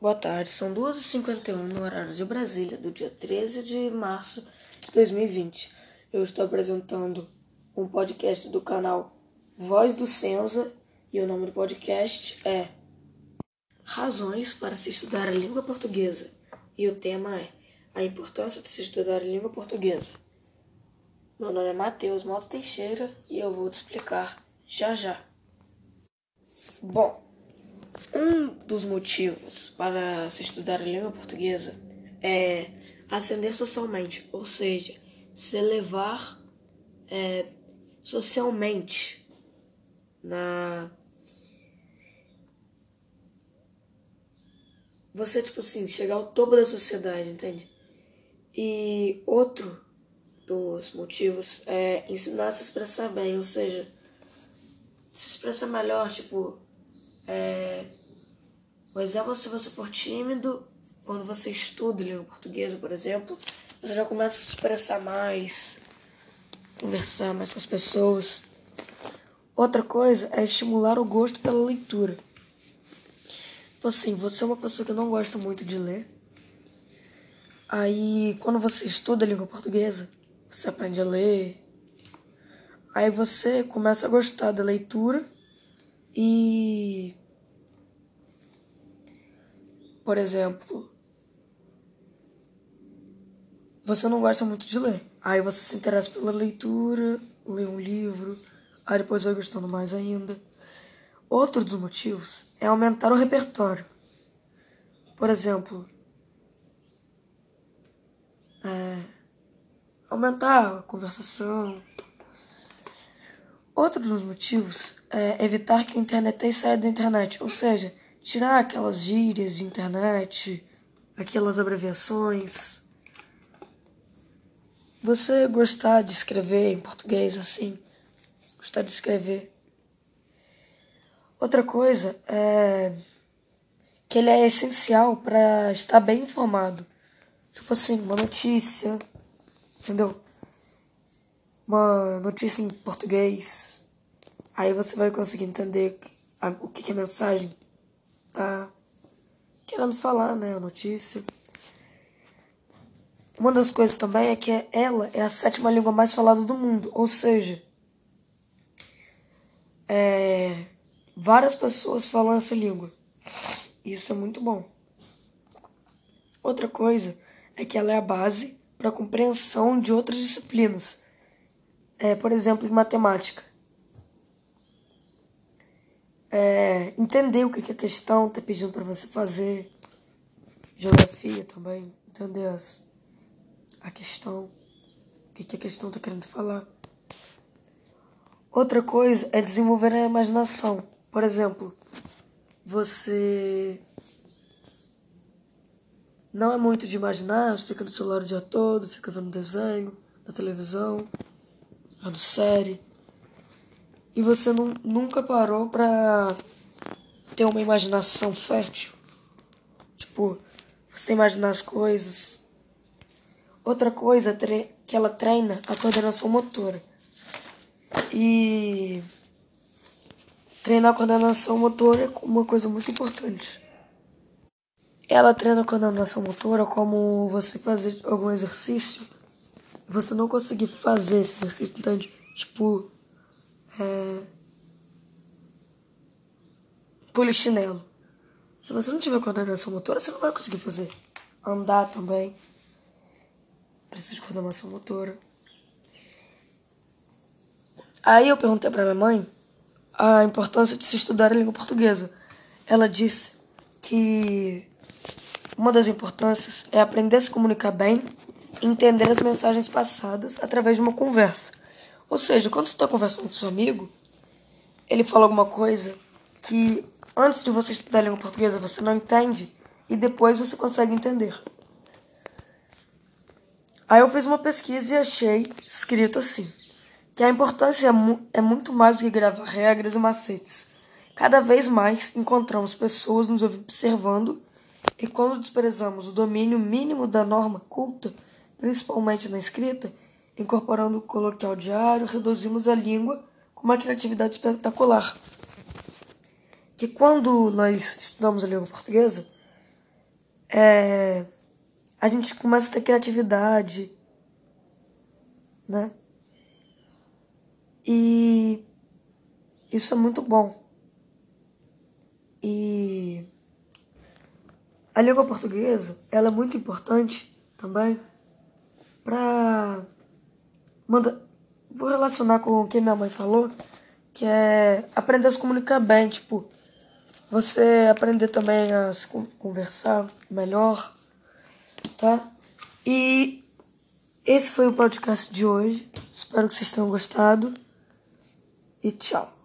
Boa tarde, são 2h51 no horário de Brasília, do dia 13 de março de 2020. Eu estou apresentando um podcast do canal Voz do Senza e o nome do podcast é Razões para se estudar a língua portuguesa. E o tema é A importância de se estudar a língua portuguesa. Meu nome é Matheus Mota Teixeira e eu vou te explicar já já. Bom, um dos motivos para se estudar a língua portuguesa é ascender socialmente, ou seja, se elevar é, socialmente na você tipo assim chegar ao topo da sociedade, entende? E outro dos motivos é ensinar a se expressar bem, ou seja, se expressar melhor, tipo é, o exemplo, se você for tímido, quando você estuda língua portuguesa, por exemplo, você já começa a se expressar mais, conversar mais com as pessoas. Outra coisa é estimular o gosto pela leitura. Tipo assim, você é uma pessoa que não gosta muito de ler. Aí, quando você estuda a língua portuguesa, você aprende a ler. Aí você começa a gostar da leitura e por exemplo, você não gosta muito de ler. Aí você se interessa pela leitura, lê um livro, aí depois vai gostando mais ainda. Outro dos motivos é aumentar o repertório. Por exemplo, é, aumentar a conversação. Outro dos motivos é evitar que a internet saia da internet, ou seja, tirar aquelas gírias de internet, aquelas abreviações. Você gostar de escrever em português assim, gostar de escrever. Outra coisa é que ele é essencial para estar bem informado. Tipo assim, uma notícia, entendeu? Uma notícia em português. Aí você vai conseguir entender o que é mensagem tá querendo falar, né, a notícia. Uma das coisas também é que ela é a sétima língua mais falada do mundo, ou seja, é, várias pessoas falam essa língua. Isso é muito bom. Outra coisa é que ela é a base para a compreensão de outras disciplinas, é, por exemplo, em matemática é, entender o que, que a questão está pedindo para você fazer. Geografia também, entender as, a questão, o que, que a questão está querendo falar. Outra coisa é desenvolver a imaginação. Por exemplo, você não é muito de imaginar, você fica no celular o dia todo, fica vendo desenho, na televisão, vendo série e você não, nunca parou pra ter uma imaginação fértil. Tipo, você imaginar as coisas. Outra coisa é que ela treina a coordenação motora. E treinar a coordenação motora é uma coisa muito importante. Ela treina a coordenação motora como você fazer algum exercício você não conseguir fazer esse exercício, entende? Tipo, é, polichinelo. Se você não tiver coordenação motora, você não vai conseguir fazer. Andar também. Precisa de coordenação motora. Aí eu perguntei para minha mãe a importância de se estudar a língua portuguesa. Ela disse que uma das importâncias é aprender a se comunicar bem e entender as mensagens passadas através de uma conversa. Ou seja, quando você está conversando com seu amigo, ele fala alguma coisa que antes de você estudar a língua portuguesa você não entende e depois você consegue entender. Aí eu fiz uma pesquisa e achei escrito assim: que a importância é, mu é muito mais do que gravar regras e macetes. Cada vez mais encontramos pessoas nos observando e quando desprezamos o domínio mínimo da norma culta, principalmente na escrita, Incorporando o coloquial diário, reduzimos a língua com uma criatividade espetacular. Que quando nós estudamos a língua portuguesa, é, a gente começa a ter criatividade, né? E isso é muito bom. E a língua portuguesa, ela é muito importante também para manda vou relacionar com o que minha mãe falou, que é aprender a se comunicar bem, tipo, você aprender também a se conversar melhor, tá? E esse foi o podcast de hoje. Espero que vocês tenham gostado e tchau.